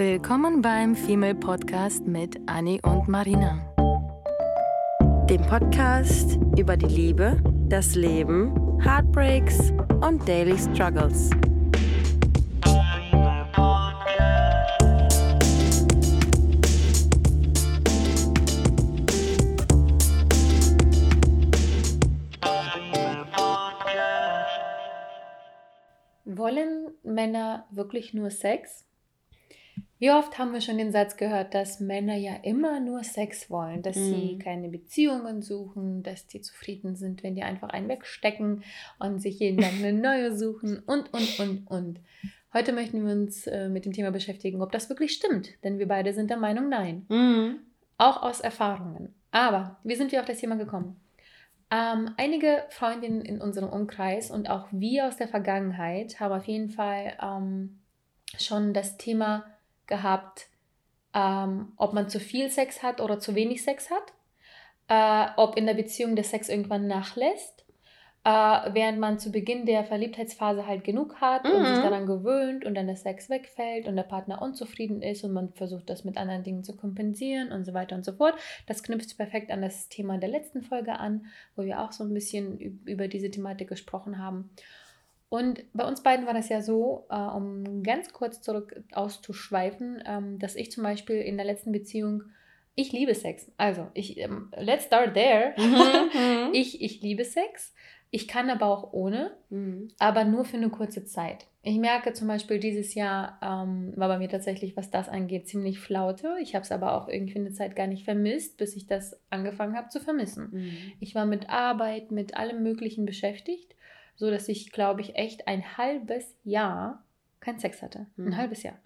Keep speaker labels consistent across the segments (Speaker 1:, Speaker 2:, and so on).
Speaker 1: Willkommen beim Female Podcast mit Annie und Marina.
Speaker 2: Dem Podcast über die Liebe, das Leben, Heartbreaks und Daily Struggles.
Speaker 3: Wollen Männer wirklich nur Sex? Wie oft haben wir schon den Satz gehört, dass Männer ja immer nur Sex wollen, dass mhm. sie keine Beziehungen suchen, dass die zufrieden sind, wenn die einfach einen wegstecken und sich jeden Tag eine neue suchen und, und, und, und. Heute möchten wir uns äh, mit dem Thema beschäftigen, ob das wirklich stimmt, denn wir beide sind der Meinung, nein. Mhm. Auch aus Erfahrungen. Aber wie sind wir auf das Thema gekommen? Ähm, einige Freundinnen in unserem Umkreis und auch wir aus der Vergangenheit haben auf jeden Fall ähm, schon das Thema gehabt, ähm, ob man zu viel Sex hat oder zu wenig Sex hat, äh, ob in der Beziehung der Sex irgendwann nachlässt, äh, während man zu Beginn der Verliebtheitsphase halt genug hat mhm. und sich mhm. daran gewöhnt und dann der Sex wegfällt und der Partner unzufrieden ist und man versucht das mit anderen Dingen zu kompensieren und so weiter und so fort. Das knüpft perfekt an das Thema der letzten Folge an, wo wir auch so ein bisschen über diese Thematik gesprochen haben. Und bei uns beiden war das ja so, äh, um ganz kurz zurück auszuschweifen, ähm, dass ich zum Beispiel in der letzten Beziehung, ich liebe Sex. Also, ich, ähm, let's start there. Mhm, mhm. ich, ich liebe Sex. Ich kann aber auch ohne, mhm. aber nur für eine kurze Zeit. Ich merke zum Beispiel, dieses Jahr ähm, war bei mir tatsächlich, was das angeht, ziemlich flaute. Ich habe es aber auch irgendwie eine Zeit gar nicht vermisst, bis ich das angefangen habe zu vermissen. Mhm. Ich war mit Arbeit, mit allem Möglichen beschäftigt so dass ich, glaube ich, echt ein halbes Jahr keinen Sex hatte. Mhm. Ein halbes Jahr.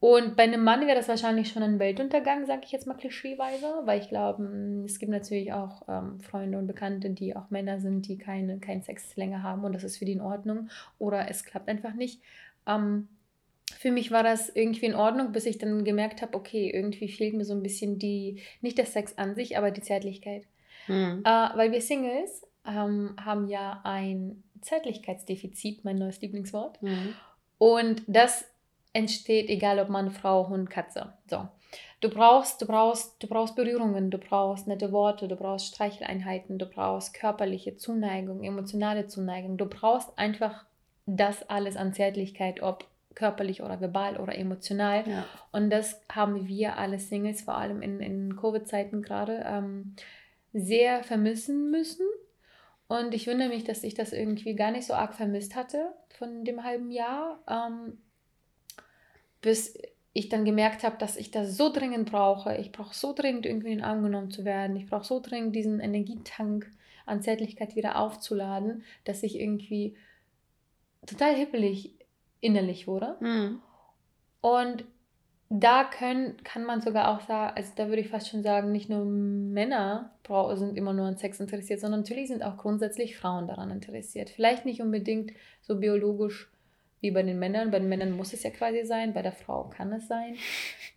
Speaker 3: Und bei einem Mann wäre das wahrscheinlich schon ein Weltuntergang, sage ich jetzt mal klischeeweise, weil ich glaube, mm, es gibt natürlich auch ähm, Freunde und Bekannte, die auch Männer sind, die keine, keinen Sex länger haben und das ist für die in Ordnung oder es klappt einfach nicht. Ähm, für mich war das irgendwie in Ordnung, bis ich dann gemerkt habe, okay, irgendwie fehlt mir so ein bisschen die, nicht der Sex an sich, aber die Zärtlichkeit. Mhm. Äh, weil wir Singles ähm, haben ja ein Zeitlichkeitsdefizit, mein neues Lieblingswort. Mhm. Und das entsteht, egal ob Mann, Frau, Hund, Katze. So. Du brauchst, du brauchst, du brauchst Berührungen, du brauchst nette Worte, du brauchst Streicheleinheiten, du brauchst körperliche Zuneigung, emotionale Zuneigung. Du brauchst einfach das alles an Zärtlichkeit, ob körperlich oder verbal oder emotional. Ja. Und das haben wir alle Singles, vor allem in, in Covid-Zeiten gerade, ähm, sehr vermissen müssen. Und ich wundere mich, dass ich das irgendwie gar nicht so arg vermisst hatte von dem halben Jahr, ähm, bis ich dann gemerkt habe, dass ich das so dringend brauche. Ich brauche so dringend irgendwie in den Arm genommen zu werden. Ich brauche so dringend diesen Energietank an Zärtlichkeit wieder aufzuladen, dass ich irgendwie total hippelig innerlich wurde. Mhm. Und da können, kann man sogar auch sagen, also da würde ich fast schon sagen, nicht nur Männer sind immer nur an Sex interessiert, sondern natürlich sind auch grundsätzlich Frauen daran interessiert. Vielleicht nicht unbedingt so biologisch wie bei den Männern. Bei den Männern muss es ja quasi sein, bei der Frau kann es sein.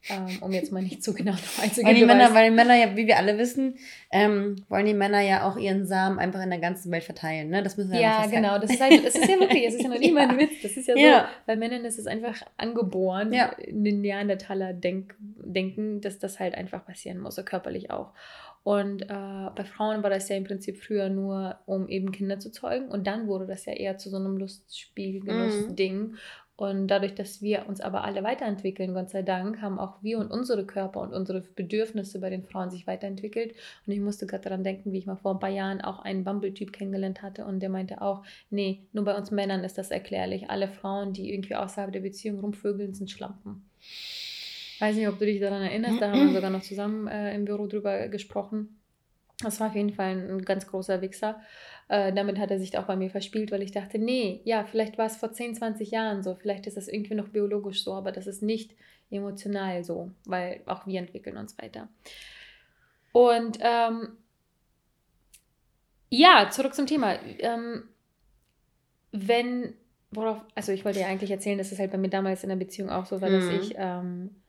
Speaker 3: Ähm, um jetzt mal nicht zu genau darauf einzugehen.
Speaker 2: Weil die, Männer, weil die Männer ja, wie wir alle wissen, ähm, wollen die Männer ja auch ihren Samen einfach in der ganzen Welt verteilen. Ne? Das müssen wir
Speaker 3: ja Ja, genau. Das ist, halt, das ist ja wirklich, das ist ja noch nicht mal ein Witz. Das ist ja, ja. so, bei Männern ist es einfach angeboren, ja. in den Neandertaler -Denk denken, dass das halt einfach passieren muss, so körperlich auch. Und äh, bei Frauen war das ja im Prinzip früher nur, um eben Kinder zu zeugen. Und dann wurde das ja eher zu so einem Lustspiel, Genussding. Mhm. Und dadurch, dass wir uns aber alle weiterentwickeln, Gott sei Dank, haben auch wir und unsere Körper und unsere Bedürfnisse bei den Frauen sich weiterentwickelt. Und ich musste gerade daran denken, wie ich mal vor ein paar Jahren auch einen Bumble-Typ kennengelernt hatte und der meinte auch, nee, nur bei uns Männern ist das erklärlich. Alle Frauen, die irgendwie außerhalb der Beziehung rumvögeln, sind Schlampen weiß nicht, ob du dich daran erinnerst, da haben wir sogar noch zusammen äh, im Büro drüber gesprochen. Das war auf jeden Fall ein, ein ganz großer Wichser. Äh, damit hat er sich auch bei mir verspielt, weil ich dachte, nee, ja, vielleicht war es vor 10, 20 Jahren so, vielleicht ist das irgendwie noch biologisch so, aber das ist nicht emotional so, weil auch wir entwickeln uns weiter. Und ähm, ja, zurück zum Thema. Ähm, wenn, worauf, also ich wollte ja eigentlich erzählen, dass es halt bei mir damals in der Beziehung auch so war, mhm. dass ich ähm,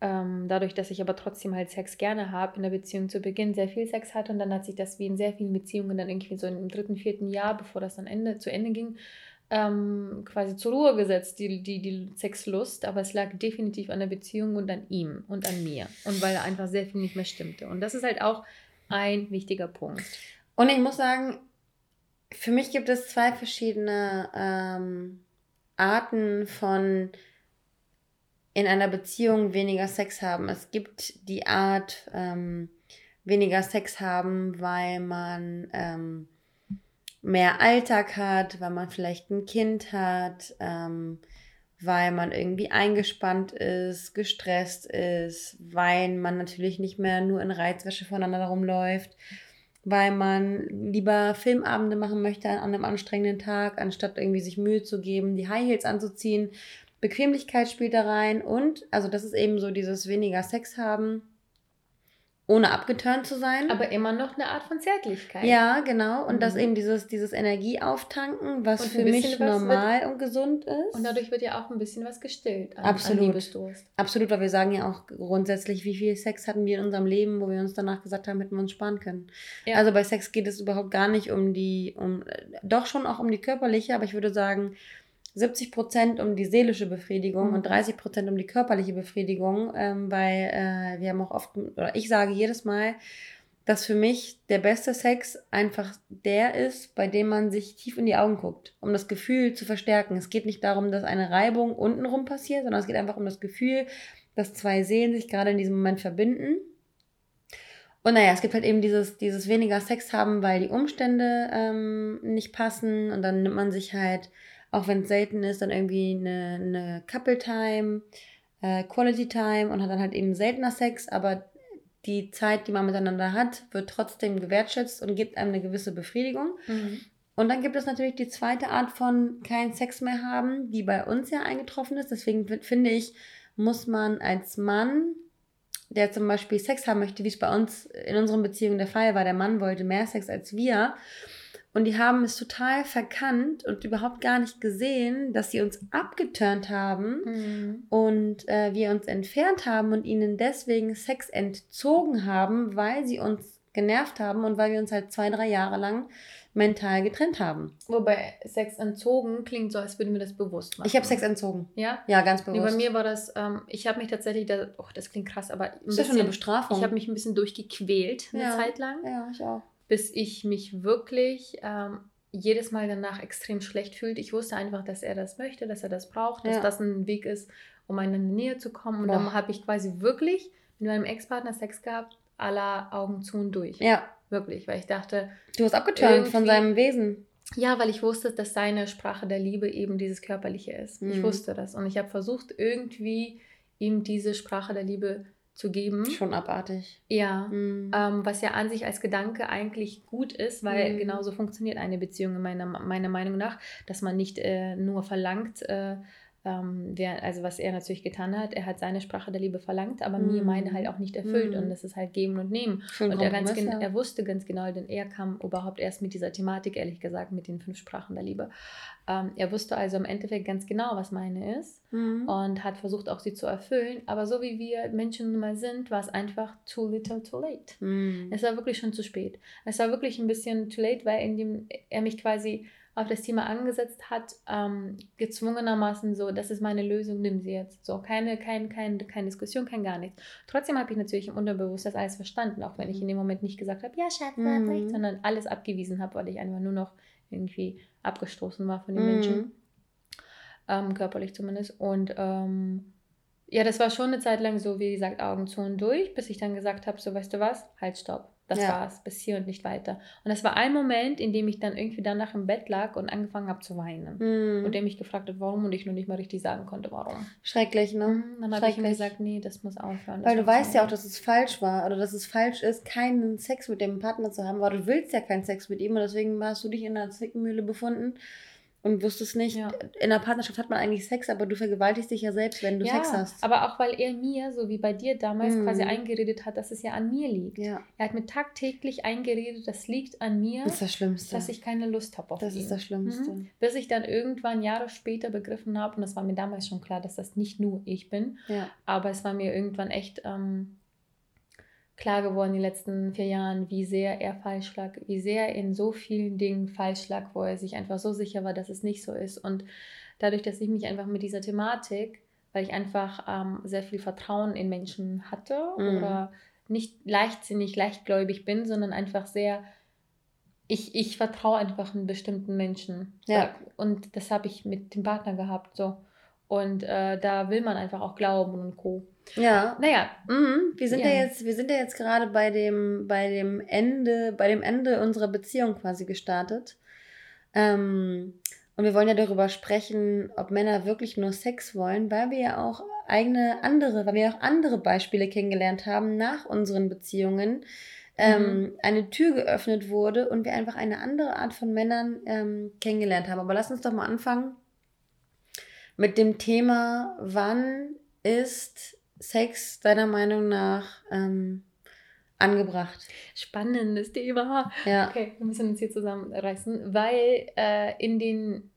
Speaker 3: ähm, dadurch, dass ich aber trotzdem halt Sex gerne habe, in der Beziehung zu Beginn sehr viel Sex hatte und dann hat sich das wie in sehr vielen Beziehungen dann irgendwie so im dritten, vierten Jahr, bevor das dann Ende, zu Ende ging, ähm, quasi zur Ruhe gesetzt, die, die, die Sexlust, aber es lag definitiv an der Beziehung und an ihm und an mir. Und weil einfach sehr viel nicht mehr stimmte. Und das ist halt auch ein wichtiger Punkt.
Speaker 2: Und ich muss sagen, für mich gibt es zwei verschiedene ähm, Arten von in einer Beziehung weniger Sex haben. Es gibt die Art ähm, weniger Sex haben, weil man ähm, mehr Alltag hat, weil man vielleicht ein Kind hat, ähm, weil man irgendwie eingespannt ist, gestresst ist, weil man natürlich nicht mehr nur in Reizwäsche voneinander rumläuft, weil man lieber Filmabende machen möchte an einem anstrengenden Tag, anstatt irgendwie sich Mühe zu geben, die High Heels anzuziehen. Bequemlichkeit spielt da rein und, also das ist eben so dieses weniger Sex haben ohne abgeturnt zu sein.
Speaker 3: Aber immer noch eine Art von Zärtlichkeit.
Speaker 2: Ja, genau. Und mhm. das eben dieses, dieses Energieauftanken, was für mich normal wird, und gesund ist.
Speaker 3: Und dadurch wird ja auch ein bisschen was gestillt
Speaker 2: an, Absolut. An Absolut, weil wir sagen ja auch grundsätzlich, wie viel Sex hatten wir in unserem Leben, wo wir uns danach gesagt haben, hätten wir uns sparen können. Ja. Also bei Sex geht es überhaupt gar nicht um die, um, doch schon auch um die körperliche, aber ich würde sagen, 70 Prozent um die seelische Befriedigung mhm. und 30 Prozent um die körperliche Befriedigung, ähm, weil äh, wir haben auch oft, oder ich sage jedes Mal, dass für mich der beste Sex einfach der ist, bei dem man sich tief in die Augen guckt, um das Gefühl zu verstärken. Es geht nicht darum, dass eine Reibung untenrum passiert, sondern es geht einfach um das Gefühl, dass zwei Seelen sich gerade in diesem Moment verbinden. Und naja, es gibt halt eben dieses, dieses weniger Sex haben, weil die Umstände ähm, nicht passen und dann nimmt man sich halt auch wenn es selten ist, dann irgendwie eine, eine Couple Time, äh, Quality Time und hat dann halt eben seltener Sex, aber die Zeit, die man miteinander hat, wird trotzdem gewertschätzt und gibt einem eine gewisse Befriedigung. Mhm. Und dann gibt es natürlich die zweite Art von keinen Sex mehr haben, die bei uns ja eingetroffen ist. Deswegen finde ich, muss man als Mann, der zum Beispiel Sex haben möchte, wie es bei uns in unseren Beziehungen der Fall war, der Mann wollte mehr Sex als wir, und die haben es total verkannt und überhaupt gar nicht gesehen, dass sie uns abgeturnt haben mhm. und äh, wir uns entfernt haben und ihnen deswegen Sex entzogen haben, weil sie uns genervt haben und weil wir uns halt zwei, drei Jahre lang mental getrennt haben.
Speaker 3: Wobei Sex entzogen klingt so, als würden wir das bewusst
Speaker 2: machen. Ich habe Sex entzogen.
Speaker 3: Ja?
Speaker 2: Ja, ganz bewusst.
Speaker 3: Nee, bei mir war das, ähm, ich habe mich tatsächlich, da, oh, das klingt krass, aber ein
Speaker 2: das ist schon eine Bestrafung.
Speaker 3: Ich habe mich ein bisschen durchgequält eine
Speaker 2: ja.
Speaker 3: Zeit lang.
Speaker 2: Ja, ich auch
Speaker 3: bis ich mich wirklich ähm, jedes Mal danach extrem schlecht fühlte. Ich wusste einfach, dass er das möchte, dass er das braucht, dass ja. das ein Weg ist, um in die Nähe zu kommen. Und Boah. dann habe ich quasi wirklich mit meinem Ex-Partner Sex gehabt, aller Augen zu und durch.
Speaker 2: Ja.
Speaker 3: Wirklich, weil ich dachte.
Speaker 2: Du hast abgeturnt von seinem Wesen.
Speaker 3: Ja, weil ich wusste, dass seine Sprache der Liebe eben dieses Körperliche ist. Mhm. Ich wusste das. Und ich habe versucht, irgendwie ihm diese Sprache der Liebe zu geben.
Speaker 2: Schon abartig.
Speaker 3: Ja, mhm. ähm, was ja an sich als Gedanke eigentlich gut ist, weil mhm. genauso funktioniert eine Beziehung in meiner, meiner Meinung nach, dass man nicht äh, nur verlangt, äh, ähm, wer, also was er natürlich getan hat, er hat seine Sprache der Liebe verlangt, aber mm. mir meine halt auch nicht erfüllt mm. und das ist halt geben und nehmen.
Speaker 2: Schön
Speaker 3: und er, ganz ja. er wusste ganz genau, denn er kam überhaupt erst mit dieser Thematik, ehrlich gesagt, mit den fünf Sprachen der Liebe. Ähm, er wusste also im Endeffekt ganz genau, was meine ist mm. und hat versucht auch sie zu erfüllen, aber so wie wir Menschen nun mal sind, war es einfach too little too late.
Speaker 2: Mhm.
Speaker 3: Es war wirklich schon zu spät. Es war wirklich ein bisschen too late, weil indem er mich quasi auf das Thema angesetzt hat, ähm, gezwungenermaßen so, das ist meine Lösung, nimm sie jetzt. So, keine, kein, kein, keine Diskussion, kein gar nichts. Trotzdem habe ich natürlich im Unterbewusstsein das alles verstanden, auch wenn ich in dem Moment nicht gesagt habe, ja, Schatz, mhm. recht, sondern alles abgewiesen habe, weil ich einfach nur noch irgendwie abgestoßen war von den mhm. Menschen. Ähm, körperlich zumindest. Und ähm, ja, das war schon eine Zeit lang so, wie gesagt, Augen zu und durch, bis ich dann gesagt habe, so, weißt du was, halt, stopp. Das ja. war's, bis hier und nicht weiter. Und das war ein Moment, in dem ich dann irgendwie danach im Bett lag und angefangen habe zu weinen.
Speaker 2: Mhm.
Speaker 3: Und der mich gefragt hat, warum und ich nur nicht mal richtig sagen konnte, warum.
Speaker 2: Schrecklich, ne? Mhm.
Speaker 3: Dann habe ich ihm gesagt, nee, das muss aufhören.
Speaker 2: Das weil du weißt ja auch, dass es falsch war oder dass es falsch ist, keinen Sex mit dem Partner zu haben, weil du willst ja keinen Sex mit ihm und deswegen hast du dich in einer Zwickmühle befunden und wusstest nicht, ja. in der Partnerschaft hat man eigentlich Sex, aber du vergewaltigst dich ja selbst, wenn du ja, Sex hast.
Speaker 3: Aber auch weil er mir, so wie bei dir damals, mhm. quasi eingeredet hat, dass es ja an mir liegt.
Speaker 2: Ja.
Speaker 3: Er hat mir tagtäglich eingeredet, das liegt an mir.
Speaker 2: Das ist das Schlimmste.
Speaker 3: Dass ich keine Lust habe auf
Speaker 2: Das
Speaker 3: ihn.
Speaker 2: ist das Schlimmste.
Speaker 3: Mhm. Bis ich dann irgendwann Jahre später begriffen habe, und das war mir damals schon klar, dass das nicht nur ich bin, aber es war mir irgendwann echt. Ähm, klar geworden in den letzten vier Jahren, wie sehr er falsch lag, wie sehr er in so vielen Dingen falsch lag, wo er sich einfach so sicher war, dass es nicht so ist. Und dadurch, dass ich mich einfach mit dieser Thematik, weil ich einfach ähm, sehr viel Vertrauen in Menschen hatte mhm. oder nicht leichtsinnig, leichtgläubig bin, sondern einfach sehr, ich, ich vertraue einfach einen bestimmten Menschen. Ja. Und das habe ich mit dem Partner gehabt. So. Und äh, da will man einfach auch glauben und Co.
Speaker 2: Ja. Naja. Mhm. Wir sind ja. ja. jetzt, wir sind ja jetzt gerade bei dem, bei dem Ende, bei dem Ende unserer Beziehung quasi gestartet. Ähm, und wir wollen ja darüber sprechen, ob Männer wirklich nur Sex wollen, weil wir ja auch eigene andere, weil wir auch andere Beispiele kennengelernt haben nach unseren Beziehungen, ähm, mhm. eine Tür geöffnet wurde und wir einfach eine andere Art von Männern ähm, kennengelernt haben. Aber lass uns doch mal anfangen mit dem Thema, wann ist Sex deiner Meinung nach ähm, angebracht?
Speaker 3: Spannendes Thema. Ja. Okay, wir müssen uns hier zusammenreißen, weil äh, in den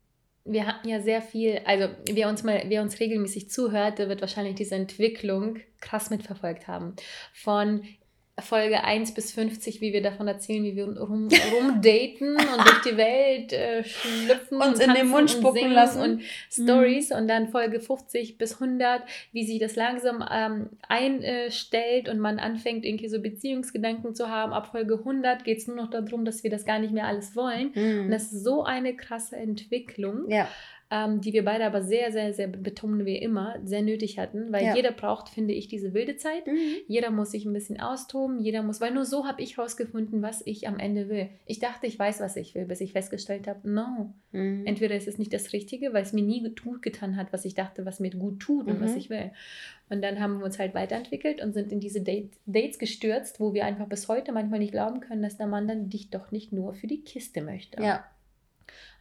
Speaker 3: wir hatten ja sehr viel, also wer uns mal, wer uns regelmäßig zuhört, der wird wahrscheinlich diese Entwicklung krass mitverfolgt haben. Von Folge 1 bis 50, wie wir davon erzählen, wie wir rum, rumdaten und durch die Welt äh, schlüpfen uns in den Mund spucken lassen und Stories mhm. und dann Folge 50 bis 100, wie sich das langsam ähm, einstellt und man anfängt irgendwie so Beziehungsgedanken zu haben. Ab Folge 100 geht es nur noch darum, dass wir das gar nicht mehr alles wollen mhm. und das ist so eine krasse Entwicklung. Ja ähm, die wir beide aber sehr, sehr, sehr betonen wir immer, sehr nötig hatten, weil ja. jeder braucht, finde ich, diese wilde Zeit. Mhm. Jeder muss sich ein bisschen austoben, jeder muss, weil nur so habe ich herausgefunden, was ich am Ende will. Ich dachte, ich weiß, was ich will, bis ich festgestellt habe, no. Mhm. Entweder ist es nicht das Richtige, weil es mir nie gut getan hat, was ich dachte, was mir gut tut und was mhm. ich will. Und dann haben wir uns halt weiterentwickelt und sind in diese Date, Dates gestürzt, wo wir einfach bis heute manchmal nicht glauben können, dass der Mann dann dich doch nicht nur für die Kiste möchte. Ja.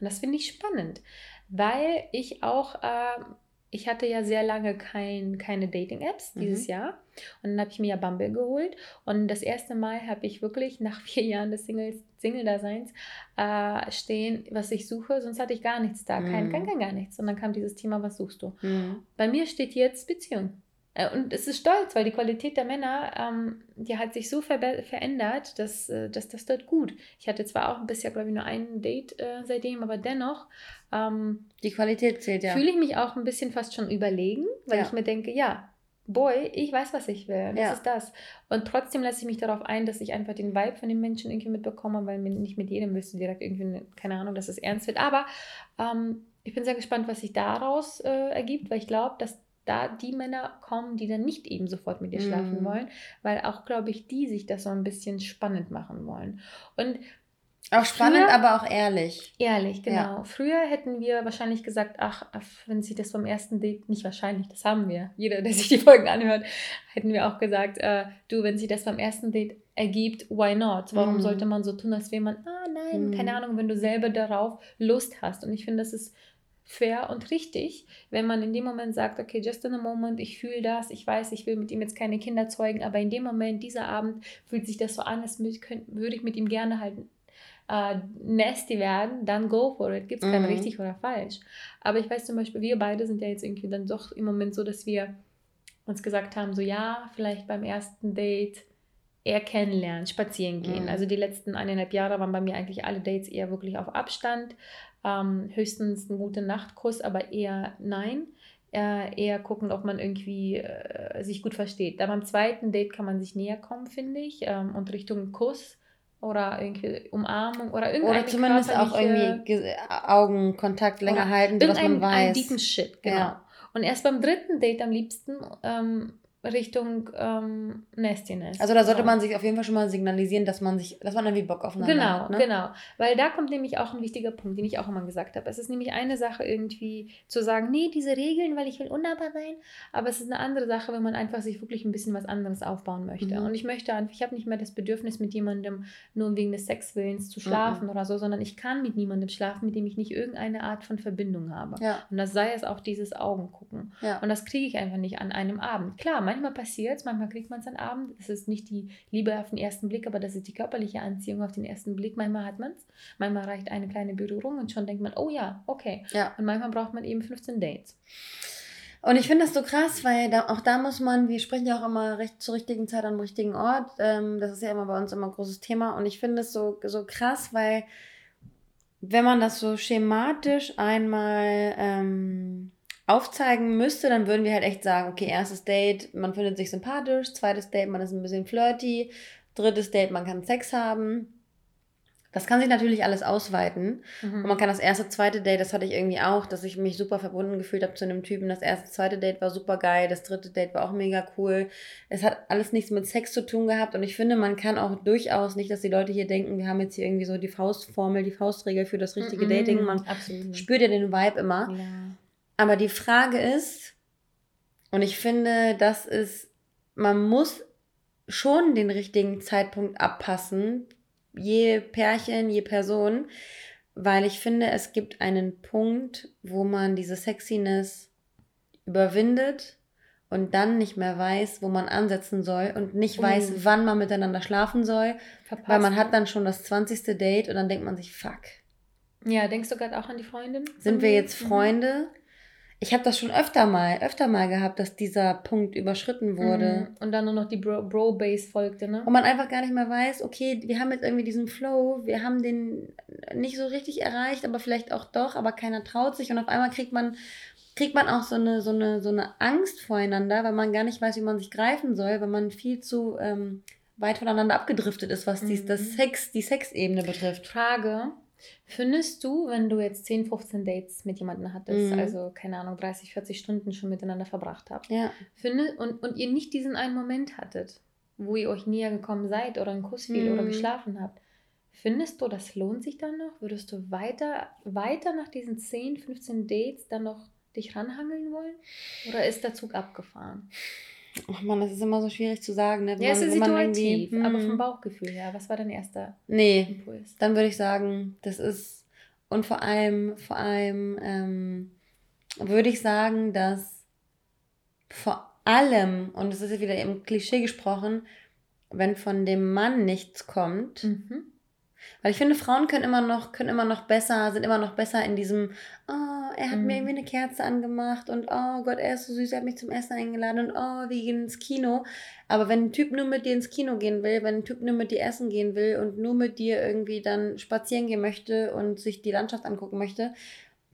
Speaker 3: Und das finde ich spannend weil ich auch, äh, ich hatte ja sehr lange kein, keine Dating-Apps dieses mhm. Jahr und dann habe ich mir ja Bumble geholt und das erste Mal habe ich wirklich nach vier Jahren des Single-Daseins äh, stehen, was ich suche, sonst hatte ich gar nichts da, mhm. kein, kein, kein, gar nichts und dann kam dieses Thema, was suchst du? Mhm. Bei mir steht jetzt Beziehung. Äh, und es ist stolz, weil die Qualität der Männer, ähm, die hat sich so ver verändert, dass, äh, dass das dort gut. Ich hatte zwar auch bisher, glaube ich, nur ein Date äh, seitdem, aber dennoch. Ähm,
Speaker 2: die Qualität zählt ja.
Speaker 3: Fühle ich mich auch ein bisschen fast schon überlegen, weil ja. ich mir denke, ja, Boy, ich weiß, was ich will. Das ja. ist das. Und trotzdem lasse ich mich darauf ein, dass ich einfach den Vibe von den Menschen irgendwie mitbekomme, weil nicht mit jedem willst du direkt irgendwie, keine Ahnung, dass es ernst wird. Aber ähm, ich bin sehr gespannt, was sich daraus äh, ergibt, weil ich glaube, dass da die Männer kommen, die dann nicht eben sofort mit dir schlafen mm. wollen, weil auch, glaube ich, die sich das so ein bisschen spannend machen wollen. Und
Speaker 2: auch spannend, früher, aber auch ehrlich.
Speaker 3: Ehrlich, genau. Ja. Früher hätten wir wahrscheinlich gesagt, ach, wenn sich das vom ersten Date, nicht wahrscheinlich, das haben wir, jeder, der sich die Folgen anhört, hätten wir auch gesagt, äh, du, wenn sich das beim ersten Date ergibt, why not? Warum mm. sollte man so tun, als wäre man, ah nein, mm. keine Ahnung, wenn du selber darauf Lust hast. Und ich finde, das ist fair und richtig, wenn man in dem Moment sagt, okay, just in a moment, ich fühle das, ich weiß, ich will mit ihm jetzt keine Kinder zeugen, aber in dem Moment, dieser Abend, fühlt sich das so an, als würde ich mit ihm gerne halt äh, nasty werden, dann go for it. Gibt es kein mhm. richtig oder falsch. Aber ich weiß zum Beispiel, wir beide sind ja jetzt irgendwie dann doch im Moment so, dass wir uns gesagt haben, so ja, vielleicht beim ersten Date eher kennenlernen, spazieren gehen. Mhm. Also die letzten eineinhalb Jahre waren bei mir eigentlich alle Dates eher wirklich auf Abstand. Ähm, höchstens ein guter Nachtkuss, aber eher nein. Äh, eher gucken, ob man irgendwie äh, sich gut versteht. Da beim zweiten Date kann man sich näher kommen, finde ich, ähm, und Richtung Kuss oder irgendwie Umarmung oder irgendeine Oder zumindest auch
Speaker 2: irgendwie Augenkontakt länger halten, sodass man weiß. Einen deepen
Speaker 3: Shit, genau. Ja. Und erst beim dritten Date am liebsten ähm, Richtung ähm, Nastiness.
Speaker 2: Also da sollte genau. man sich auf jeden Fall schon mal signalisieren, dass man sich, dass man irgendwie Bock aufeinander
Speaker 3: genau,
Speaker 2: hat.
Speaker 3: Genau, genau. Weil da kommt nämlich auch ein wichtiger Punkt, den ich auch immer gesagt habe. Es ist nämlich eine Sache irgendwie zu sagen, nee, diese Regeln, weil ich will unnahbar sein, aber es ist eine andere Sache, wenn man einfach sich wirklich ein bisschen was anderes aufbauen möchte. Mhm. Und ich möchte einfach, ich habe nicht mehr das Bedürfnis, mit jemandem nur wegen des Sexwillens zu schlafen mhm. oder so, sondern ich kann mit niemandem schlafen, mit dem ich nicht irgendeine Art von Verbindung habe. Ja. Und das sei es auch dieses Augengucken. Ja. Und das kriege ich einfach nicht an einem Abend. Klar, manchmal passiert es, manchmal kriegt man es am Abend. Es ist nicht die Liebe auf den ersten Blick, aber das ist die körperliche Anziehung auf den ersten Blick. Manchmal hat man es. Manchmal reicht eine kleine Berührung und schon denkt man, oh ja, okay. Ja. Und manchmal braucht man eben 15 Dates.
Speaker 2: Und ich finde das so krass, weil da, auch da muss man, wir sprechen ja auch immer recht zur richtigen Zeit am richtigen Ort. Ähm, das ist ja immer bei uns immer ein großes Thema. Und ich finde es so, so krass, weil wenn man das so schematisch einmal ähm, aufzeigen müsste, dann würden wir halt echt sagen, okay, erstes Date, man findet sich sympathisch, zweites Date, man ist ein bisschen flirty, drittes Date, man kann Sex haben. Das kann sich natürlich alles ausweiten. Mhm. Und man kann das erste, zweite Date, das hatte ich irgendwie auch, dass ich mich super verbunden gefühlt habe zu einem Typen. Das erste, zweite Date war super geil. Das dritte Date war auch mega cool. Es hat alles nichts mit Sex zu tun gehabt. Und ich finde, man kann auch durchaus nicht, dass die Leute hier denken, wir haben jetzt hier irgendwie so die Faustformel, die Faustregel für das richtige mhm. Dating. Man Absolut. spürt ja den Vibe immer. Ja. Aber die Frage ist, und ich finde, das ist, man muss schon den richtigen Zeitpunkt abpassen, je Pärchen, je Person, weil ich finde, es gibt einen Punkt, wo man diese Sexiness überwindet und dann nicht mehr weiß, wo man ansetzen soll und nicht weiß, oh. wann man miteinander schlafen soll, Verpasst. weil man hat dann schon das 20. Date und dann denkt man sich, fuck.
Speaker 3: Ja, denkst du gerade auch an die Freundin?
Speaker 2: Sind wir jetzt mhm. Freunde? Mhm ich habe das schon öfter mal, öfter mal gehabt, dass dieser Punkt überschritten wurde.
Speaker 3: Mhm. Und dann nur noch die Bro-Base Bro folgte, ne?
Speaker 2: Und man einfach gar nicht mehr weiß, okay, wir haben jetzt irgendwie diesen Flow, wir haben den nicht so richtig erreicht, aber vielleicht auch doch, aber keiner traut sich und auf einmal kriegt man kriegt man auch so eine, so eine, so eine Angst voreinander, weil man gar nicht weiß, wie man sich greifen soll, weil man viel zu ähm, weit voneinander abgedriftet ist, was mhm. die, das Sex, die Sexebene betrifft.
Speaker 3: Frage, Findest du, wenn du jetzt 10, 15 Dates mit jemandem hattest, mhm. also keine Ahnung, 30, 40 Stunden schon miteinander verbracht habt, ja. finde, und, und ihr nicht diesen einen Moment hattet, wo ihr euch näher gekommen seid oder einen Kuss fiel mhm. oder geschlafen habt, findest du, das lohnt sich dann noch? Würdest du weiter, weiter nach diesen 10, 15 Dates dann noch dich ranhangeln wollen? Oder ist der Zug abgefahren?
Speaker 2: Ach man, das ist immer so schwierig zu sagen. Ne?
Speaker 3: ja, es ist situativ, aber vom hm. Bauchgefühl her. Was war dein erster
Speaker 2: nee, Impuls? Dann würde ich sagen, das ist und vor allem, vor allem ähm, würde ich sagen, dass vor allem, und das ist ja wieder im Klischee gesprochen, wenn von dem Mann nichts kommt, mhm. Weil ich finde, Frauen können immer noch, können immer noch besser, sind immer noch besser in diesem, oh, er hat mhm. mir irgendwie eine Kerze angemacht und oh Gott, er ist so süß, er hat mich zum Essen eingeladen und oh, wir gehen ins Kino. Aber wenn ein Typ nur mit dir ins Kino gehen will, wenn ein Typ nur mit dir essen gehen will und nur mit dir irgendwie dann spazieren gehen möchte und sich die Landschaft angucken möchte,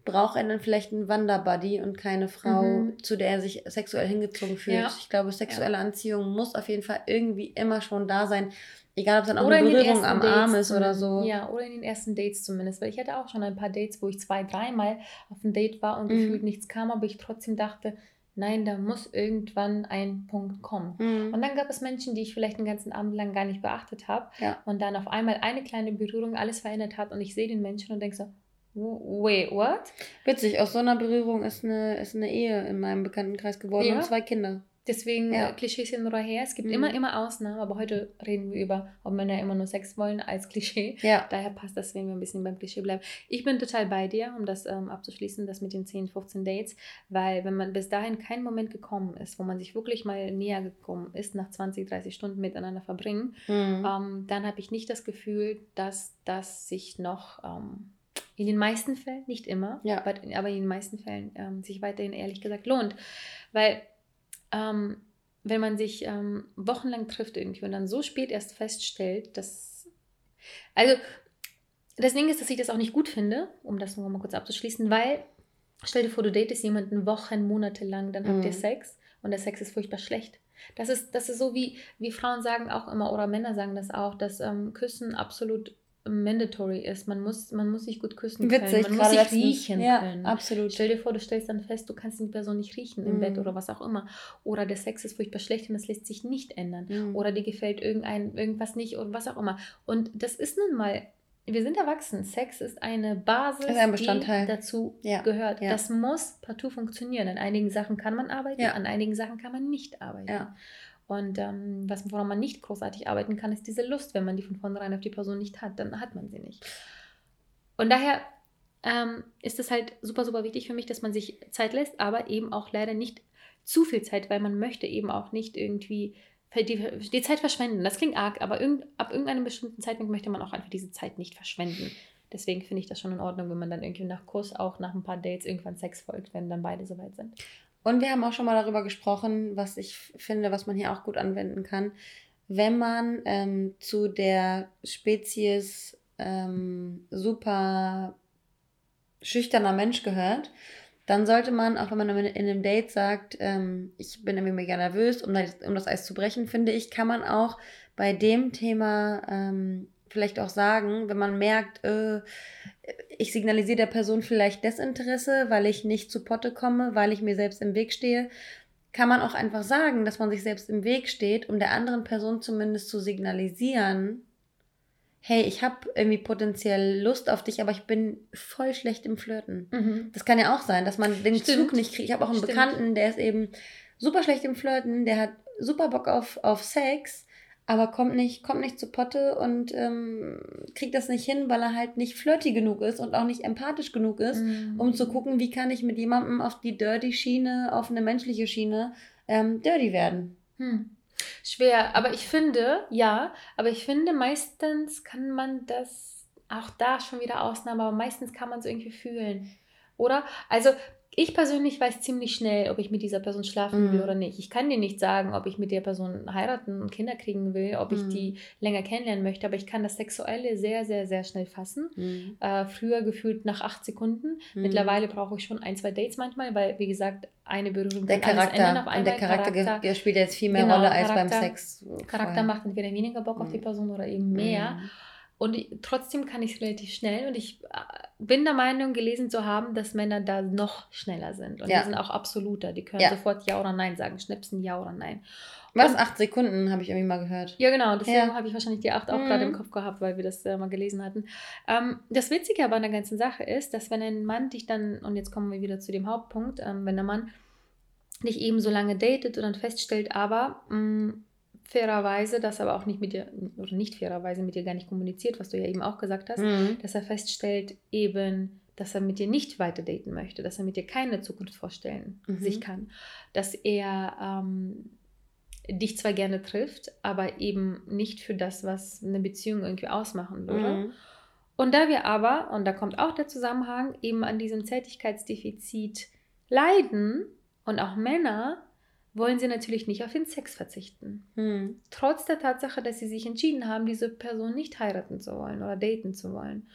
Speaker 2: braucht er dann vielleicht einen Wanderbuddy und keine Frau, mhm. zu der er sich sexuell hingezogen fühlt. Ja. Ich glaube, sexuelle ja. Anziehung muss auf jeden Fall irgendwie immer schon da sein. Egal, ob es dann auch oder eine Berührung am
Speaker 3: Dates Arm ist oder so. Ja, oder in den ersten Dates zumindest. Weil ich hatte auch schon ein paar Dates, wo ich zwei, dreimal auf ein Date war und mhm. gefühlt nichts kam, aber ich trotzdem dachte, nein, da muss irgendwann ein Punkt kommen. Mhm. Und dann gab es Menschen, die ich vielleicht den ganzen Abend lang gar nicht beachtet habe. Ja. Und dann auf einmal eine kleine Berührung alles verändert hat und ich sehe den Menschen und denke so, Wait, what?
Speaker 2: Witzig, aus so einer Berührung ist eine, ist eine Ehe in meinem Bekanntenkreis geworden ja. und zwei Kinder.
Speaker 3: Deswegen ja. Äh, Klischees hin oder her. Es gibt mhm. immer, immer Ausnahmen, aber heute reden wir über, ob Männer immer nur Sex wollen als Klischee. Ja. Daher passt das, wenn wir ein bisschen beim Klischee bleiben. Ich bin total bei dir, um das ähm, abzuschließen, das mit den 10, 15 Dates, weil wenn man bis dahin kein Moment gekommen ist, wo man sich wirklich mal näher gekommen ist, nach 20, 30 Stunden miteinander verbringen, mhm. ähm, dann habe ich nicht das Gefühl, dass das sich noch ähm, in den meisten Fällen, nicht immer, ja. aber, in den meisten Fällen ähm, sich weiterhin ehrlich gesagt lohnt. Weil ähm, wenn man sich ähm, wochenlang trifft irgendwie und dann so spät erst feststellt, dass. Also, das Ding ist, dass ich das auch nicht gut finde, um das nur mal kurz abzuschließen, weil stell dir vor, du datest jemanden Wochen, Monate lang, dann habt ihr mhm. Sex und der Sex ist furchtbar schlecht. Das ist, das ist so wie, wie Frauen sagen auch immer, oder Männer sagen das auch, dass ähm, Küssen absolut mandatory ist. Man muss, man muss sich gut küssen Witzig, können. Man muss sich riechen ja, können. Absolut. Stell dir vor, du stellst dann fest, du kannst die Person nicht riechen im mm. Bett oder was auch immer. Oder der Sex ist furchtbar schlecht und das lässt sich nicht ändern. Mm. Oder dir gefällt irgendein, irgendwas nicht oder was auch immer. Und das ist nun mal, wir sind erwachsen. Sex ist eine Basis, ist ein die dazu ja. gehört. Ja. Das muss partout funktionieren. An einigen Sachen kann man arbeiten, an einigen Sachen kann man nicht arbeiten. Und ähm, was, woran man nicht großartig arbeiten kann, ist diese Lust. Wenn man die von vornherein auf die Person nicht hat, dann hat man sie nicht. Und daher ähm, ist es halt super, super wichtig für mich, dass man sich Zeit lässt, aber eben auch leider nicht zu viel Zeit, weil man möchte eben auch nicht irgendwie die, die Zeit verschwenden. Das klingt arg, aber irgend, ab irgendeinem bestimmten Zeitpunkt möchte man auch einfach diese Zeit nicht verschwenden. Deswegen finde ich das schon in Ordnung, wenn man dann irgendwie nach Kurs auch nach ein paar Dates irgendwann Sex folgt, wenn dann beide soweit sind.
Speaker 2: Und wir haben auch schon mal darüber gesprochen, was ich finde, was man hier auch gut anwenden kann. Wenn man ähm, zu der Spezies ähm, super schüchterner Mensch gehört, dann sollte man, auch wenn man in einem Date sagt, ähm, ich bin irgendwie mega nervös, um das, um das Eis zu brechen, finde ich, kann man auch bei dem Thema ähm, vielleicht auch sagen, wenn man merkt, äh, ich signalisiere der Person vielleicht Desinteresse, weil ich nicht zu Potte komme, weil ich mir selbst im Weg stehe, kann man auch einfach sagen, dass man sich selbst im Weg steht, um der anderen Person zumindest zu signalisieren, hey, ich habe irgendwie potenziell Lust auf dich, aber ich bin voll schlecht im Flirten. Mhm. Das kann ja auch sein, dass man den Stimmt. Zug nicht kriegt. Ich habe auch einen Stimmt. Bekannten, der ist eben super schlecht im Flirten, der hat super Bock auf, auf Sex, aber kommt nicht, kommt nicht zu Potte und ähm, kriegt das nicht hin, weil er halt nicht flirty genug ist und auch nicht empathisch genug ist, mhm. um zu gucken, wie kann ich mit jemandem auf die dirty Schiene, auf eine menschliche Schiene ähm, dirty werden.
Speaker 3: Hm. Schwer, aber ich finde, ja, aber ich finde, meistens kann man das, auch da schon wieder Ausnahme, aber meistens kann man es irgendwie fühlen. Oder? Also ich persönlich weiß ziemlich schnell, ob ich mit dieser Person schlafen will mm. oder nicht. Ich kann dir nicht sagen, ob ich mit der Person heiraten und Kinder kriegen will, ob mm. ich mhm. die länger kennenlernen möchte, aber ich kann das Sexuelle sehr, sehr, sehr schnell fassen. Mm. Äh, früher gefühlt nach acht Sekunden. Mhm. Mittlerweile brauche ich schon ein, zwei Dates manchmal, weil, wie gesagt, eine Berührung
Speaker 2: der Charakter, einmal. Der Charakter, Charakter spielt jetzt viel mehr genau, Rolle als Charakter, beim Sex.
Speaker 3: Charakter macht entweder weniger Bock auf die mhm. Person oder eben mehr. Und trotzdem kann ich es relativ schnell. Und ich äh, bin der Meinung, gelesen zu haben, dass Männer da noch schneller sind. Und ja. die sind auch absoluter. Die können ja. sofort Ja oder Nein sagen, schnipsen Ja oder Nein.
Speaker 2: Was? Und, acht Sekunden habe ich irgendwie mal gehört.
Speaker 3: Ja, genau. Deswegen ja. habe ich wahrscheinlich die acht auch mhm. gerade im Kopf gehabt, weil wir das äh, mal gelesen hatten. Ähm, das Witzige aber an der ganzen Sache ist, dass wenn ein Mann dich dann, und jetzt kommen wir wieder zu dem Hauptpunkt, ähm, wenn der Mann dich eben so lange datet und dann feststellt, aber mh, mm, fairerweise, dass aber auch nicht mit dir, oder nicht fairerweise mit dir gar nicht kommuniziert, was du ja eben auch gesagt hast, mhm. dass er feststellt eben, dass er mit dir nicht weiter daten möchte, dass er mit dir keine Zukunft vorstellen mhm. sich kann, dass er ähm, dich zwar gerne trifft, aber eben nicht für das, was eine Beziehung irgendwie ausmachen würde. Mhm. Und da wir aber, und da kommt auch der Zusammenhang, eben an diesem Zärtlichkeitsdefizit leiden und auch Männer wollen sie natürlich nicht auf den Sex verzichten. Hm. Trotz der Tatsache, dass sie sich entschieden haben, diese Person nicht heiraten zu wollen oder daten zu wollen.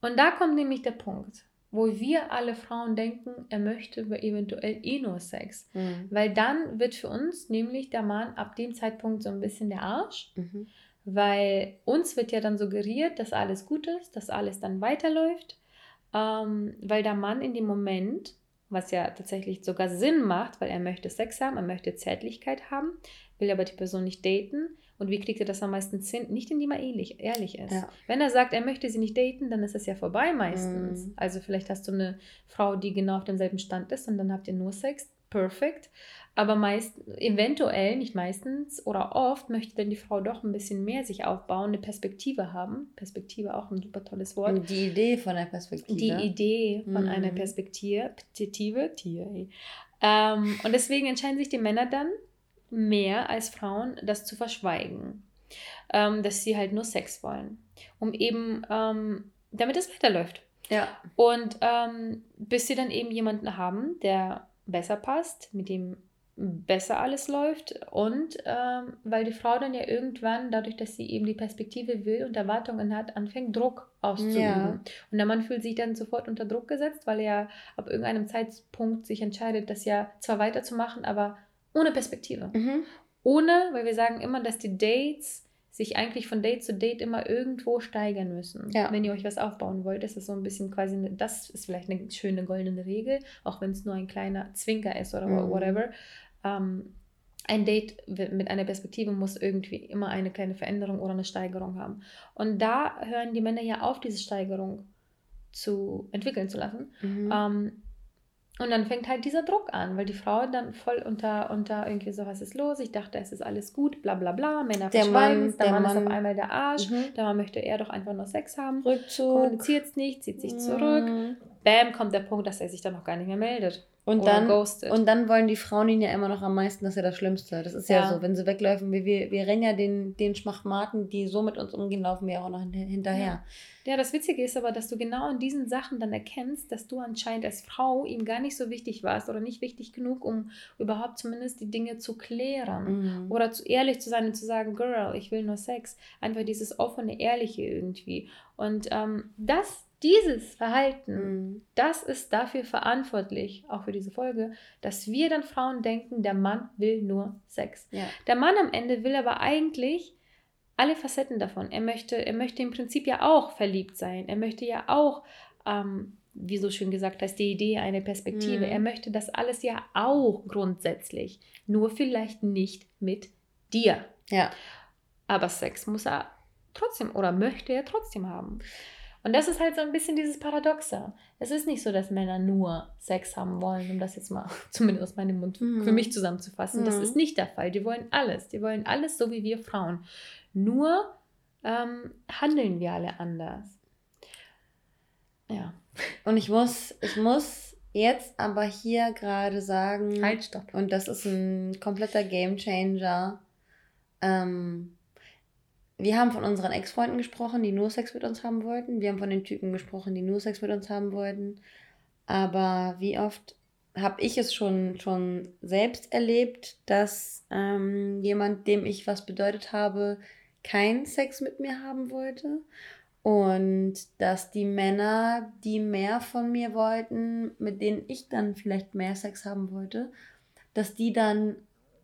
Speaker 3: Und da kommt nämlich der Punkt, wo wir alle Frauen denken, er möchte eventuell eh nur Sex. Mhm. Weil dann wird für uns nämlich der Mann ab dem Zeitpunkt so ein bisschen der Arsch. Mhm. Weil uns wird ja dann suggeriert, dass alles gut ist, dass alles dann weiterläuft. Ähm, weil der Mann in dem Moment was ja tatsächlich sogar Sinn macht, weil er möchte Sex haben, er möchte Zärtlichkeit haben, will aber die Person nicht daten. Und wie kriegt er das am meisten Sinn? Nicht, indem er ehrlich, ehrlich ist. Ja. Wenn er sagt, er möchte sie nicht daten, dann ist es ja vorbei meistens. Mm. Also vielleicht hast du eine Frau, die genau auf demselben Stand ist und dann habt ihr nur Sex. Perfekt. Aber meist, eventuell, nicht meistens oder oft, möchte dann die Frau doch ein bisschen mehr sich aufbauen, eine Perspektive haben. Perspektive auch ein super tolles Wort.
Speaker 2: Die Idee von einer Perspektive.
Speaker 3: Die Idee von mhm. einer Perspektive. Perspektive, Tier. Ähm, und deswegen entscheiden sich die Männer dann mehr als Frauen, das zu verschweigen. Ähm, dass sie halt nur Sex wollen. Um eben, ähm, damit es weiterläuft. Ja. Und ähm, bis sie dann eben jemanden haben, der besser passt, mit dem besser alles läuft und ähm, weil die Frau dann ja irgendwann, dadurch, dass sie eben die Perspektive will und Erwartungen hat, anfängt Druck auszuüben. Ja. Und der Mann fühlt sich dann sofort unter Druck gesetzt, weil er ab irgendeinem Zeitpunkt sich entscheidet, das ja zwar weiterzumachen, aber ohne Perspektive. Mhm. Ohne, weil wir sagen immer, dass die Dates sich eigentlich von Date zu Date immer irgendwo steigern müssen. Ja. Wenn ihr euch was aufbauen wollt, ist das so ein bisschen quasi, eine, das ist vielleicht eine schöne goldene Regel, auch wenn es nur ein kleiner Zwinker ist oder mhm. whatever ähm, ein Date mit einer Perspektive muss irgendwie immer eine kleine Veränderung oder eine Steigerung haben. Und da hören die Männer ja auf, diese Steigerung zu entwickeln zu lassen. Mhm. Ähm, und dann fängt halt dieser Druck an, weil die Frau dann voll unter, unter irgendwie so, was ist los? Ich dachte, es ist alles gut, bla bla bla. Männer der Mann, der, der Mann, ist auf einmal der Arsch. Mhm. Der Mann möchte eher doch einfach nur Sex haben. Rückzug. Kommuniziert es nicht, zieht sich zurück. bam, kommt der Punkt, dass er sich dann noch gar nicht mehr meldet.
Speaker 2: Und dann, und dann wollen die Frauen ihn ja immer noch am meisten, das ist ja das Schlimmste. Das ist ja, ja so, wenn sie weglaufen, wir, wir, wir rennen ja den, den Schmachmaten, die so mit uns umgehen, laufen wir auch noch hinterher.
Speaker 3: Ja. ja, das Witzige ist aber, dass du genau in diesen Sachen dann erkennst, dass du anscheinend als Frau ihm gar nicht so wichtig warst oder nicht wichtig genug, um überhaupt zumindest die Dinge zu klären. Mhm. Oder zu ehrlich zu sein und zu sagen, Girl, ich will nur Sex. Einfach dieses offene, ehrliche irgendwie. Und ähm, das dieses Verhalten, mhm. das ist dafür verantwortlich, auch für diese Folge, dass wir dann Frauen denken, der Mann will nur Sex. Ja. Der Mann am Ende will aber eigentlich alle Facetten davon. Er möchte, er möchte im Prinzip ja auch verliebt sein. Er möchte ja auch, ähm, wie so schön gesagt hast, die Idee, eine Perspektive. Mhm. Er möchte das alles ja auch grundsätzlich. Nur vielleicht nicht mit dir. Ja. Aber Sex muss er trotzdem oder möchte er trotzdem haben. Und das ist halt so ein bisschen dieses Paradoxe. Es ist nicht so, dass Männer nur Sex haben wollen, um das jetzt mal zumindest aus meinem Mund mhm. für mich zusammenzufassen. Mhm. Das ist nicht der Fall. Die wollen alles. Die wollen alles so wie wir Frauen. Nur ähm, handeln wir alle anders.
Speaker 2: Ja. Und ich muss, ich muss jetzt aber hier gerade sagen. Halt, stopp. Und das ist ein kompletter Game Changer. Ähm, wir haben von unseren Ex-Freunden gesprochen, die nur Sex mit uns haben wollten. Wir haben von den Typen gesprochen, die nur Sex mit uns haben wollten. Aber wie oft habe ich es schon, schon selbst erlebt, dass ähm, jemand, dem ich was bedeutet habe, keinen Sex mit mir haben wollte. Und dass die Männer, die mehr von mir wollten, mit denen ich dann vielleicht mehr Sex haben wollte, dass die dann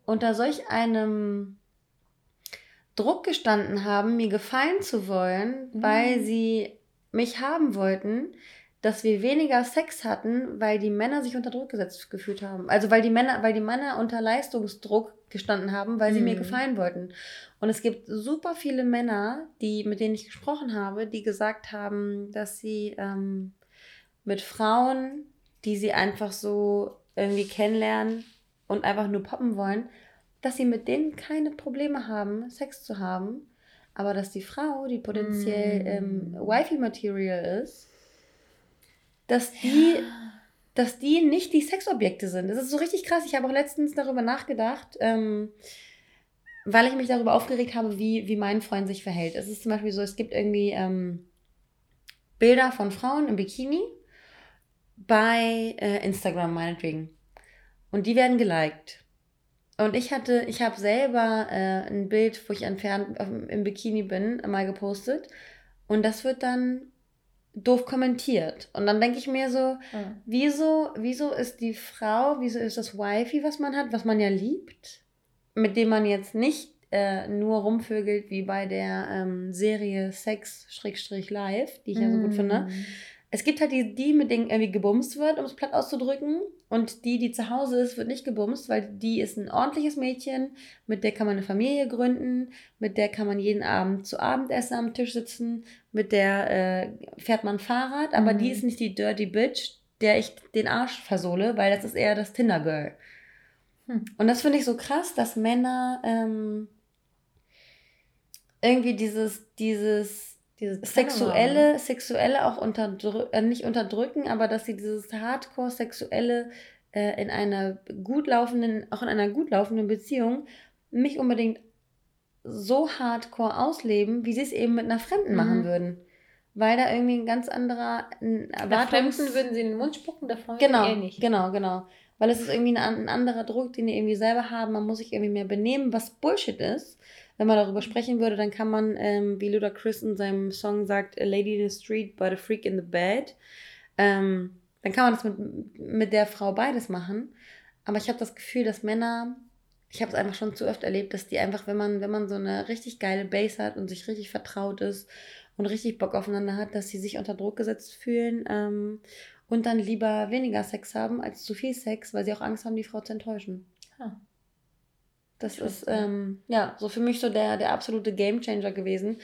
Speaker 2: unter solch einem Druck gestanden haben, mir gefallen zu wollen, mhm. weil sie mich haben wollten, dass wir weniger Sex hatten, weil die Männer sich unter Druck gesetzt gefühlt haben. Also weil die Männer, weil die Männer unter Leistungsdruck gestanden haben, weil sie mhm. mir gefallen wollten. Und es gibt super viele Männer, die, mit denen ich gesprochen habe, die gesagt haben, dass sie ähm, mit Frauen, die sie einfach so irgendwie kennenlernen und einfach nur poppen wollen, dass sie mit denen keine Probleme haben, Sex zu haben, aber dass die Frau, die potenziell mm. ähm, Wifi-Material ist, dass die, ja. dass die nicht die Sexobjekte sind. Das ist so richtig krass. Ich habe auch letztens darüber nachgedacht, ähm, weil ich mich darüber aufgeregt habe, wie, wie mein Freund sich verhält. Es ist zum Beispiel so, es gibt irgendwie ähm, Bilder von Frauen im Bikini bei äh, Instagram meinetwegen. Und die werden geliked. Und ich hatte, ich habe selber äh, ein Bild, wo ich entfernt im Bikini bin, mal gepostet. Und das wird dann doof kommentiert. Und dann denke ich mir so, mhm. wieso, wieso ist die Frau, wieso ist das Wifi, was man hat, was man ja liebt, mit dem man jetzt nicht äh, nur rumvögelt wie bei der ähm, Serie Sex-Live, die ich ja so gut finde. Mhm es gibt halt die, die mit denen irgendwie gebumst wird, um es platt auszudrücken. Und die, die zu Hause ist, wird nicht gebumst, weil die ist ein ordentliches Mädchen, mit der kann man eine Familie gründen, mit der kann man jeden Abend zu Abendessen am Tisch sitzen, mit der äh, fährt man Fahrrad, aber mhm. die ist nicht die Dirty Bitch, der ich den Arsch versohle, weil das ist eher das Tinder-Girl. Hm. Und das finde ich so krass, dass Männer ähm, irgendwie dieses, dieses sexuelle, sexuelle auch unterdrücken, äh, nicht unterdrücken, aber dass sie dieses Hardcore-Sexuelle äh, in einer gut laufenden, auch in einer gut laufenden Beziehung nicht unbedingt so hardcore ausleben, wie sie es eben mit einer Fremden mhm. machen würden. Weil da irgendwie ein ganz anderer
Speaker 3: Erwartungs... Fremden würden sie in den Mund spucken, da freuen
Speaker 2: genau,
Speaker 3: eh nicht.
Speaker 2: Genau, genau. Weil es ist irgendwie ein, ein anderer Druck, den die irgendwie selber haben. Man muss sich irgendwie mehr benehmen, was Bullshit ist wenn man darüber sprechen würde, dann kann man, ähm, wie Chris in seinem Song sagt, A Lady in the Street, but a Freak in the Bed. Ähm, dann kann man das mit, mit der Frau beides machen. Aber ich habe das Gefühl, dass Männer, ich habe es einfach schon zu oft erlebt, dass die einfach, wenn man, wenn man so eine richtig geile Base hat und sich richtig vertraut ist und richtig Bock aufeinander hat, dass sie sich unter Druck gesetzt fühlen ähm, und dann lieber weniger Sex haben als zu viel Sex, weil sie auch Angst haben, die Frau zu enttäuschen. Ah. Das ist ähm, ja so für mich so der, der absolute Gamechanger gewesen.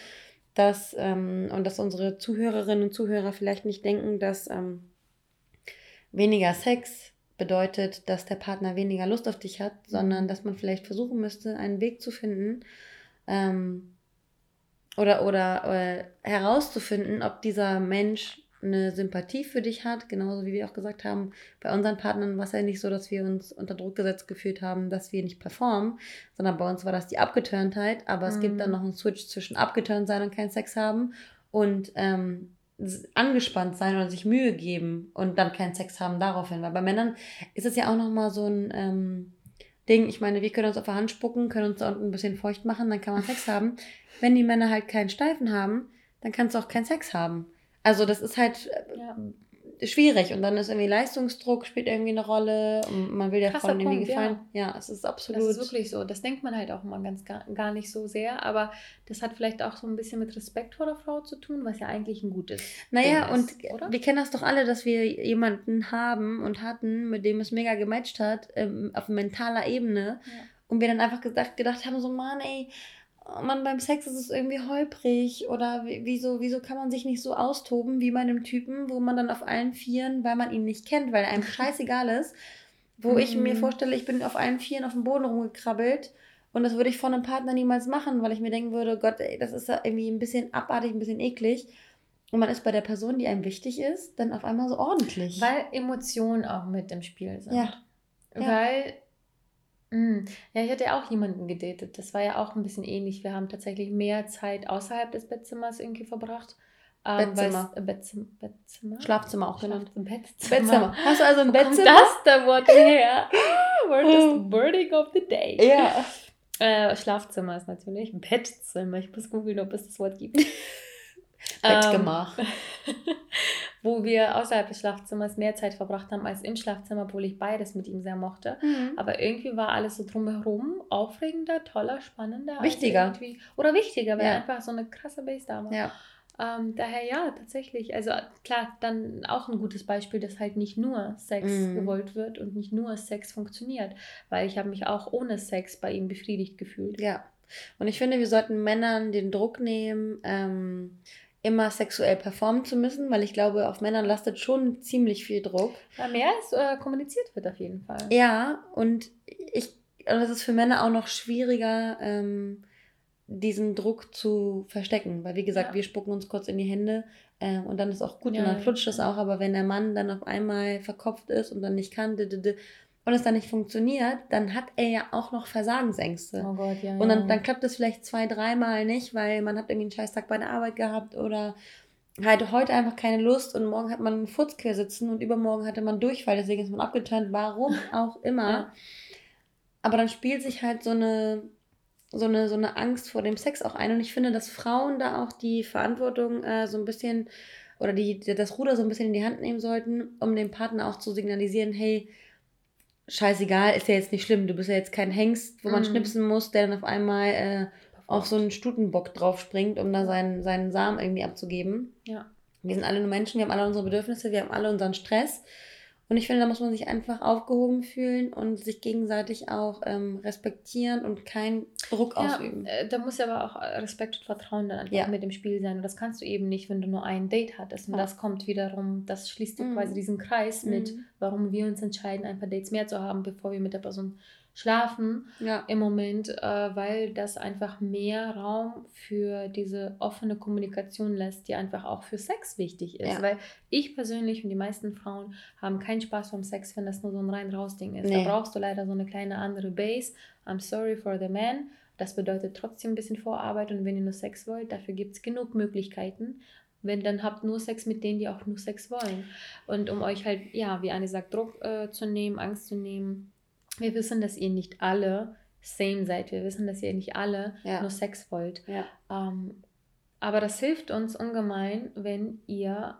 Speaker 2: Dass, ähm, und dass unsere Zuhörerinnen und Zuhörer vielleicht nicht denken, dass ähm, weniger Sex bedeutet, dass der Partner weniger Lust auf dich hat, sondern dass man vielleicht versuchen müsste, einen Weg zu finden ähm, oder, oder äh, herauszufinden, ob dieser Mensch eine Sympathie für dich hat, genauso wie wir auch gesagt haben, bei unseren Partnern war es ja nicht so, dass wir uns unter Druck gesetzt gefühlt haben, dass wir nicht performen, sondern bei uns war das die Abgeturntheit, aber mhm. es gibt dann mhm. noch einen Switch zwischen abgeturnt sein und keinen Sex haben und ähm, angespannt sein oder sich Mühe geben und dann keinen Sex haben daraufhin, weil bei Männern ist es ja auch nochmal so ein ähm, Ding, ich meine, wir können uns auf der Hand spucken, können uns da unten ein bisschen feucht machen, dann kann man Sex haben. Wenn die Männer halt keinen Steifen haben, dann kannst du auch keinen Sex haben. Also das ist halt äh, ja schwierig und dann ist irgendwie Leistungsdruck spielt irgendwie eine Rolle und man will der Frau irgendwie gefallen. Ja. ja, es ist absolut.
Speaker 3: Das ist wirklich so. Das denkt man halt auch immer ganz gar, gar nicht so sehr, aber das hat vielleicht auch so ein bisschen mit Respekt vor der Frau zu tun, was ja eigentlich ein gutes.
Speaker 2: Naja, Ding ist, und oder? wir kennen das doch alle, dass wir jemanden haben und hatten, mit dem es mega gematcht hat, ähm, auf mentaler Ebene. Ja. Und wir dann einfach gedacht, gedacht haben, so, Mann, ey, man beim Sex ist es irgendwie holprig oder wieso, wieso kann man sich nicht so austoben wie bei einem Typen, wo man dann auf allen Vieren, weil man ihn nicht kennt, weil einem scheißegal ist, wo ich mir mhm. vorstelle, ich bin auf allen Vieren auf dem Boden rumgekrabbelt und das würde ich von einem Partner niemals machen, weil ich mir denken würde, Gott, ey, das ist irgendwie ein bisschen abartig, ein bisschen eklig. Und man ist bei der Person, die einem wichtig ist, dann auf einmal so ordentlich.
Speaker 3: Weil Emotionen auch mit im Spiel sind. Ja. Weil Mm. Ja, ich hatte ja auch jemanden gedatet. Das war ja auch ein bisschen ähnlich. Wir haben tatsächlich mehr Zeit außerhalb des Bettzimmers irgendwie verbracht. Ähm, Bettzimmer. Äh, Bettzimmer. Bettzimmer.
Speaker 2: Schlafzimmer auch genannt.
Speaker 3: Bettzimmer. Bettzimmer. Hast du also ein Bettzimmer? Das da Wort her? Word is wording of the day. Ja. Äh, Schlafzimmer ist natürlich Bettzimmer. Ich muss googeln, ob es das Wort gibt. Bettgemach. Wo wir außerhalb des Schlafzimmers mehr Zeit verbracht haben als im Schlafzimmer, obwohl ich beides mit ihm sehr mochte. Mhm. Aber irgendwie war alles so drumherum aufregender, toller, spannender. Wichtiger. oder wichtiger, weil ja. er einfach so eine krasse Base da war. Ja. Ähm, daher ja, tatsächlich. Also klar, dann auch ein gutes Beispiel, dass halt nicht nur Sex mm. gewollt wird und nicht nur Sex funktioniert. Weil ich habe mich auch ohne Sex bei ihm befriedigt gefühlt.
Speaker 2: Ja. Und ich finde, wir sollten Männern den Druck nehmen, ähm, immer sexuell performen zu müssen, weil ich glaube, auf Männern lastet schon ziemlich viel Druck.
Speaker 3: Ja, mehr als äh, kommuniziert wird auf jeden Fall.
Speaker 2: Ja, und ich, also das ist für Männer auch noch schwieriger, ähm, diesen Druck zu verstecken, weil wie gesagt, ja. wir spucken uns kurz in die Hände äh, und dann ist auch gut ja, und dann flutscht es auch, aber wenn der Mann dann auf einmal verkopft ist und dann nicht kann, und es dann nicht funktioniert, dann hat er ja auch noch Versagensängste. Oh Gott, ja, und dann, dann klappt es vielleicht zwei, dreimal nicht, weil man hat irgendwie einen Scheißtag bei der Arbeit gehabt oder halt heute einfach keine Lust und morgen hat man einen Furzquer sitzen und übermorgen hatte man Durchfall, deswegen ist man abgeturnt, warum auch immer. Ja. Aber dann spielt sich halt so eine, so, eine, so eine Angst vor dem Sex auch ein und ich finde, dass Frauen da auch die Verantwortung äh, so ein bisschen oder die, das Ruder so ein bisschen in die Hand nehmen sollten, um dem Partner auch zu signalisieren, hey, scheißegal, ist ja jetzt nicht schlimm. Du bist ja jetzt kein Hengst, wo man mm. schnipsen muss, der dann auf einmal äh, auf so einen Stutenbock drauf springt, um da seinen, seinen Samen irgendwie abzugeben. Ja. Wir sind alle nur Menschen, wir haben alle unsere Bedürfnisse, wir haben alle unseren Stress. Und ich finde, da muss man sich einfach aufgehoben fühlen und sich gegenseitig auch ähm, respektieren und keinen Druck ja, ausüben.
Speaker 3: Äh, da muss aber auch Respekt und Vertrauen dann einfach ja. mit dem Spiel sein. Und das kannst du eben nicht, wenn du nur ein Date hattest. Und ja. das kommt wiederum, das schließt mhm. quasi diesen Kreis mit, mhm. warum wir uns entscheiden, ein paar Dates mehr zu haben, bevor wir mit der Person schlafen ja. im Moment, äh, weil das einfach mehr Raum für diese offene Kommunikation lässt, die einfach auch für Sex wichtig ist. Ja. Weil ich persönlich und die meisten Frauen haben keinen Spaß beim Sex, wenn das nur so ein rein-raus-Ding ist. Nee. Da brauchst du leider so eine kleine andere Base. I'm sorry for the man. Das bedeutet trotzdem ein bisschen Vorarbeit und wenn ihr nur Sex wollt, dafür gibt es genug Möglichkeiten. Wenn, dann habt nur Sex mit denen, die auch nur Sex wollen. Und um euch halt, ja, wie Anne sagt, Druck äh, zu nehmen, Angst zu nehmen, wir wissen, dass ihr nicht alle same seid. Wir wissen, dass ihr nicht alle ja. nur Sex wollt. Ja. Ähm, aber das hilft uns ungemein, wenn ihr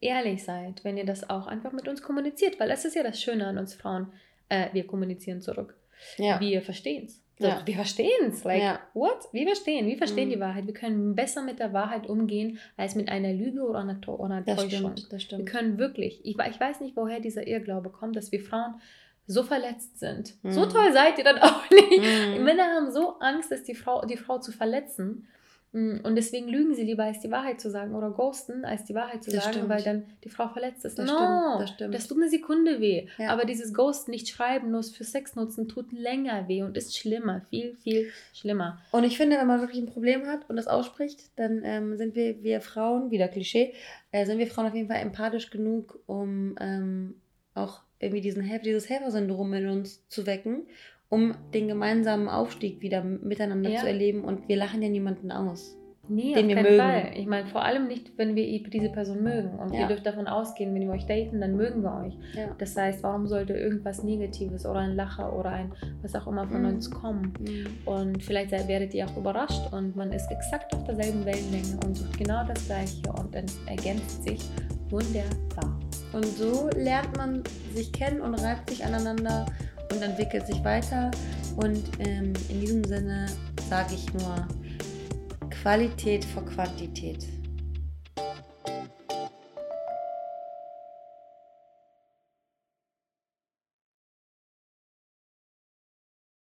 Speaker 3: ehrlich seid, wenn ihr das auch einfach mit uns kommuniziert, weil das ist ja das Schöne an uns Frauen. Äh, wir kommunizieren zurück. Ja. Wir verstehen es. So, ja. Wir verstehen es. Like, ja. what? Wir verstehen. Wir verstehen mhm. die Wahrheit. Wir können besser mit der Wahrheit umgehen, als mit einer Lüge oder einer, oder einer das Täuschung. Stimmt, das stimmt. Wir können wirklich. Ich, ich weiß nicht, woher dieser Irrglaube kommt, dass wir Frauen so verletzt sind. Mhm. So toll seid ihr dann auch nicht. Mhm. Männer haben so Angst, dass die Frau, die Frau zu verletzen. Mm, und deswegen lügen sie lieber, als die Wahrheit zu sagen oder ghosten, als die Wahrheit zu das sagen, stimmt. weil dann die Frau verletzt ist.
Speaker 2: Das
Speaker 3: no,
Speaker 2: stimmt, das stimmt.
Speaker 3: Das tut eine Sekunde weh. Ja. Aber dieses Ghosten nicht schreiben, nur für Sex nutzen, tut länger weh und ist schlimmer, viel, viel schlimmer.
Speaker 2: Und ich finde, wenn man wirklich ein Problem hat und das ausspricht, dann ähm, sind wir, wir Frauen, wieder Klischee, äh, sind wir Frauen auf jeden Fall empathisch genug, um ähm, auch irgendwie diesen Helfer, dieses Helfersyndrom in uns zu wecken um den gemeinsamen Aufstieg wieder miteinander ja. zu erleben und wir lachen ja niemanden aus.
Speaker 3: Nee, den auf wir keinen mögen. Fall. Ich meine, vor allem nicht, wenn wir diese Person mögen. Und ja. ihr dürft davon ausgehen, wenn wir euch daten, dann mögen wir euch. Ja. Das heißt, warum sollte irgendwas Negatives oder ein Lacher oder ein was auch immer von mm. uns kommen? Mm. Und vielleicht werdet ihr auch überrascht und man ist exakt auf derselben Wellenlänge und sucht genau das Gleiche und dann ergänzt sich wunderbar.
Speaker 2: Und so lernt man sich kennen und reibt sich aneinander und entwickelt sich weiter. Und ähm, in diesem Sinne sage ich nur Qualität vor Quantität.